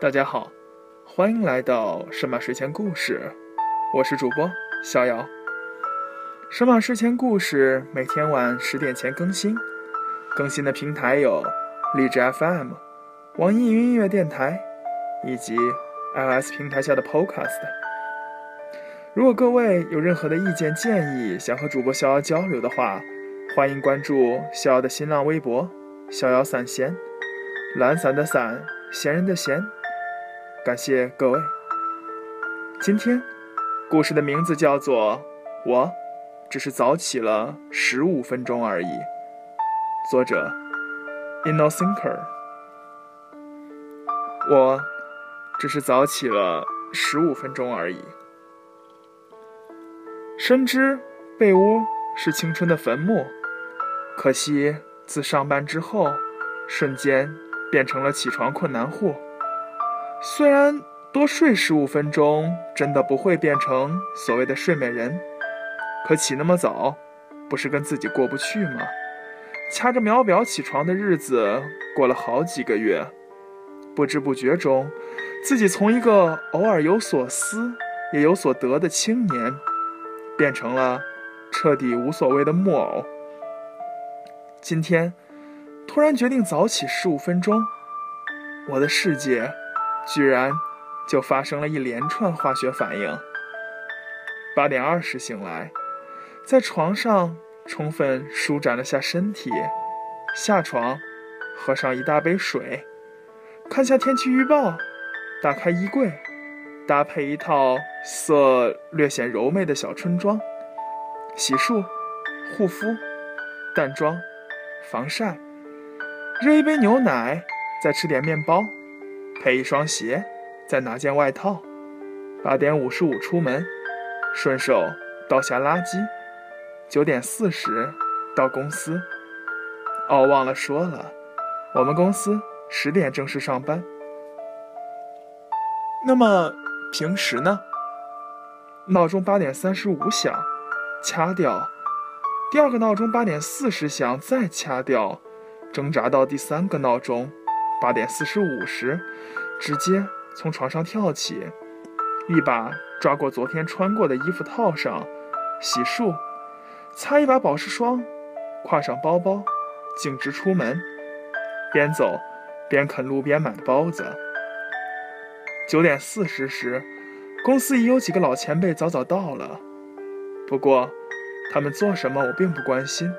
大家好，欢迎来到神马睡前故事，我是主播逍遥。神马睡前故事每天晚十点前更新，更新的平台有荔枝 FM、网易云音乐电台以及 iOS 平台下的 Podcast。如果各位有任何的意见建议，想和主播逍遥交流的话，欢迎关注逍遥的新浪微博“逍遥散闲”，懒散的散，闲人的闲。感谢各位。今天故事的名字叫做《我只是早起了十五分钟而已》，作者 Innocenter。我只是早起了十五分钟而已。深知被窝是青春的坟墓，可惜自上班之后，瞬间变成了起床困难户。虽然多睡十五分钟真的不会变成所谓的睡美人，可起那么早，不是跟自己过不去吗？掐着秒表起床的日子过了好几个月，不知不觉中，自己从一个偶尔有所思也有所得的青年，变成了彻底无所谓的木偶。今天，突然决定早起十五分钟，我的世界。居然就发生了一连串化学反应。八点二十醒来，在床上充分舒展了下身体，下床，喝上一大杯水，看下天气预报，打开衣柜，搭配一套色略显柔媚的小春装，洗漱、护肤、淡妆、防晒，热一杯牛奶，再吃点面包。配一双鞋，再拿件外套，八点五十五出门，顺手倒下垃圾，九点四十到公司。哦，忘了说了，我们公司十点正式上班。那么平时呢？闹钟八点三十五响，掐掉；第二个闹钟八点四十响，再掐掉，挣扎到第三个闹钟。八点四十五时，直接从床上跳起，一把抓过昨天穿过的衣服套上，洗漱，擦一把保湿霜，挎上包包，径直出门，边走边啃路边买的包子。九点四十时，公司已有几个老前辈早早到了，不过他们做什么我并不关心。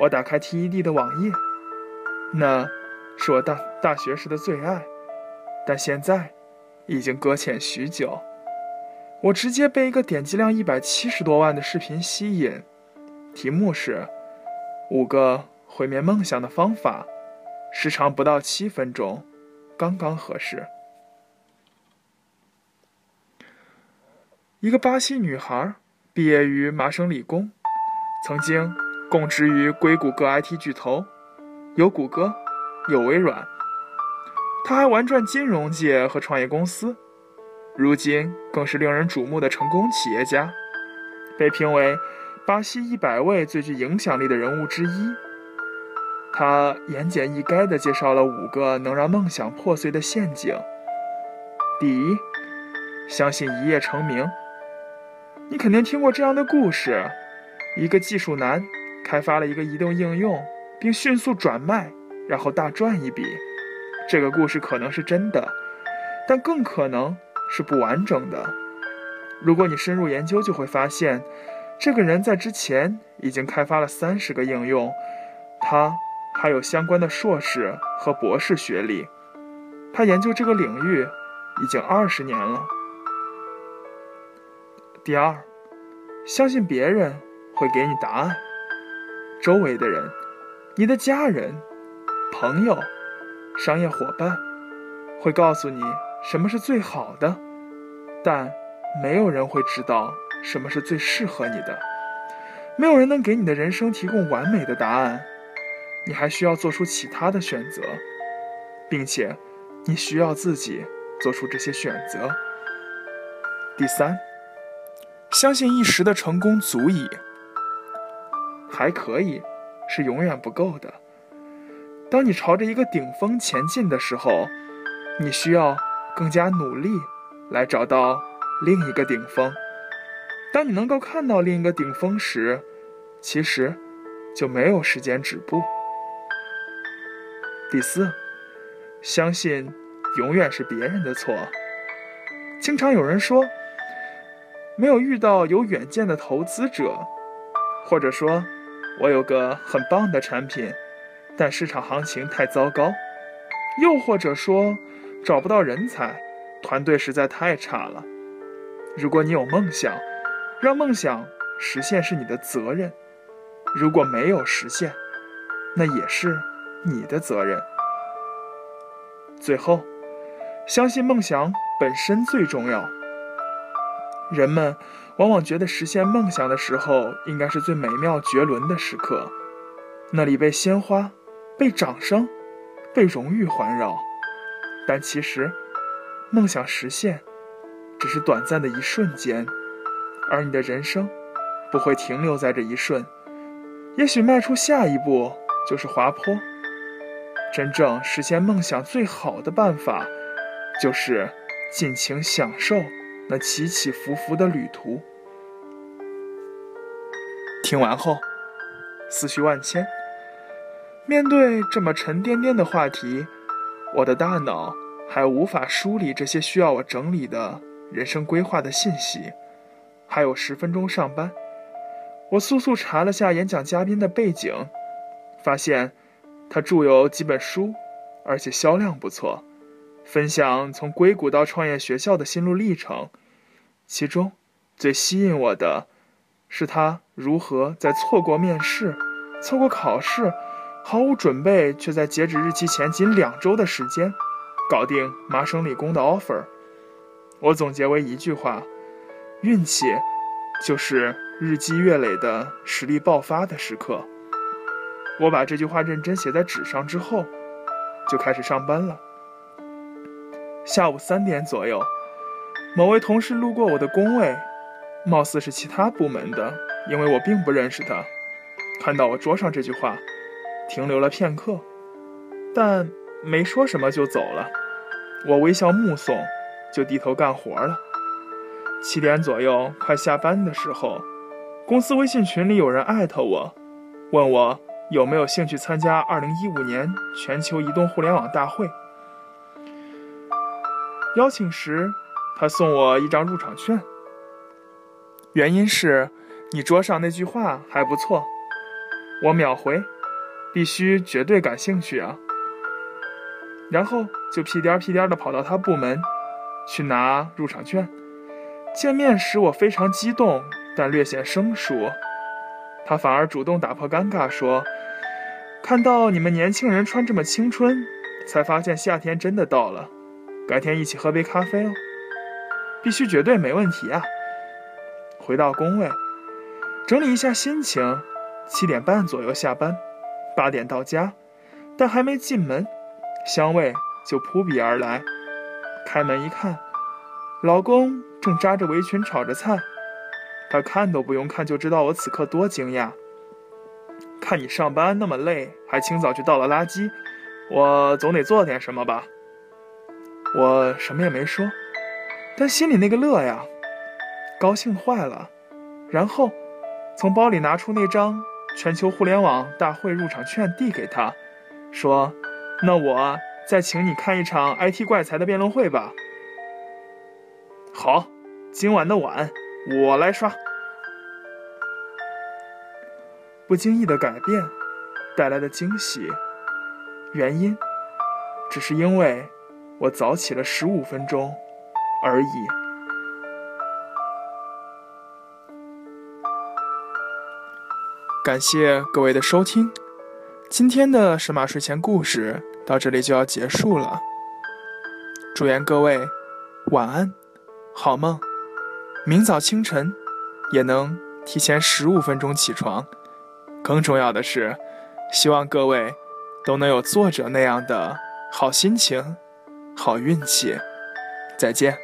我打开 TED 的网页，那。是我大大学时的最爱，但现在已经搁浅许久。我直接被一个点击量一百七十多万的视频吸引，题目是“五个毁灭梦想的方法”，时长不到七分钟，刚刚合适。一个巴西女孩毕业于麻省理工，曾经供职于硅谷各 IT 巨头，有谷歌。有微软，他还玩转金融界和创业公司，如今更是令人瞩目的成功企业家，被评为巴西一百位最具影响力的人物之一。他言简意赅地介绍了五个能让梦想破碎的陷阱。第一，相信一夜成名。你肯定听过这样的故事：一个技术男开发了一个移动应用，并迅速转卖。然后大赚一笔，这个故事可能是真的，但更可能是不完整的。如果你深入研究，就会发现，这个人在之前已经开发了三十个应用，他还有相关的硕士和博士学历，他研究这个领域已经二十年了。第二，相信别人会给你答案，周围的人，你的家人。朋友、商业伙伴会告诉你什么是最好的，但没有人会知道什么是最适合你的。没有人能给你的人生提供完美的答案，你还需要做出其他的选择，并且你需要自己做出这些选择。第三，相信一时的成功足矣，还可以，是永远不够的。当你朝着一个顶峰前进的时候，你需要更加努力来找到另一个顶峰。当你能够看到另一个顶峰时，其实就没有时间止步。第四，相信永远是别人的错。经常有人说，没有遇到有远见的投资者，或者说，我有个很棒的产品，但市场行情太糟糕，又或者说，找不到人才，团队实在太差了。如果你有梦想，让梦想实现是你的责任；如果没有实现，那也是你的责任。最后，相信梦想本身最重要。人们往往觉得实现梦想的时候，应该是最美妙绝伦的时刻，那里被鲜花、被掌声、被荣誉环绕。但其实，梦想实现只是短暂的一瞬间，而你的人生不会停留在这一瞬，也许迈出下一步就是滑坡。真正实现梦想最好的办法，就是尽情享受那起起伏伏的旅途。听完后，思绪万千。面对这么沉甸甸的话题，我的大脑还无法梳理这些需要我整理的人生规划的信息。还有十分钟上班，我速速查了下演讲嘉宾的背景，发现。他著有几本书，而且销量不错，分享从硅谷到创业学校的心路历程。其中最吸引我的，是他如何在错过面试、错过考试、毫无准备却在截止日期前仅两周的时间，搞定麻省理工的 offer。我总结为一句话：运气，就是日积月累的实力爆发的时刻。我把这句话认真写在纸上之后，就开始上班了。下午三点左右，某位同事路过我的工位，貌似是其他部门的，因为我并不认识他。看到我桌上这句话，停留了片刻，但没说什么就走了。我微笑目送，就低头干活了。七点左右，快下班的时候，公司微信群里有人艾特我，问我。有没有兴趣参加二零一五年全球移动互联网大会？邀请时，他送我一张入场券。原因是你桌上那句话还不错。我秒回，必须绝对感兴趣啊！然后就屁颠屁颠的跑到他部门去拿入场券。见面时我非常激动，但略显生疏。他反而主动打破尴尬说。看到你们年轻人穿这么青春，才发现夏天真的到了。改天一起喝杯咖啡哦，必须绝对没问题啊！回到工位，整理一下心情，七点半左右下班，八点到家，但还没进门，香味就扑鼻而来。开门一看，老公正扎着围裙炒着菜，他看都不用看就知道我此刻多惊讶。看你上班那么累，还清早去倒了垃圾，我总得做点什么吧。我什么也没说，但心里那个乐呀，高兴坏了。然后从包里拿出那张全球互联网大会入场券递给他，说：“那我再请你看一场 IT 怪才的辩论会吧。”好，今晚的碗我来刷。不经意的改变带来的惊喜，原因只是因为我早起了十五分钟而已。感谢各位的收听，今天的神马睡前故事到这里就要结束了。祝愿各位晚安，好梦，明早清晨也能提前十五分钟起床。更重要的是，希望各位都能有作者那样的好心情、好运气。再见。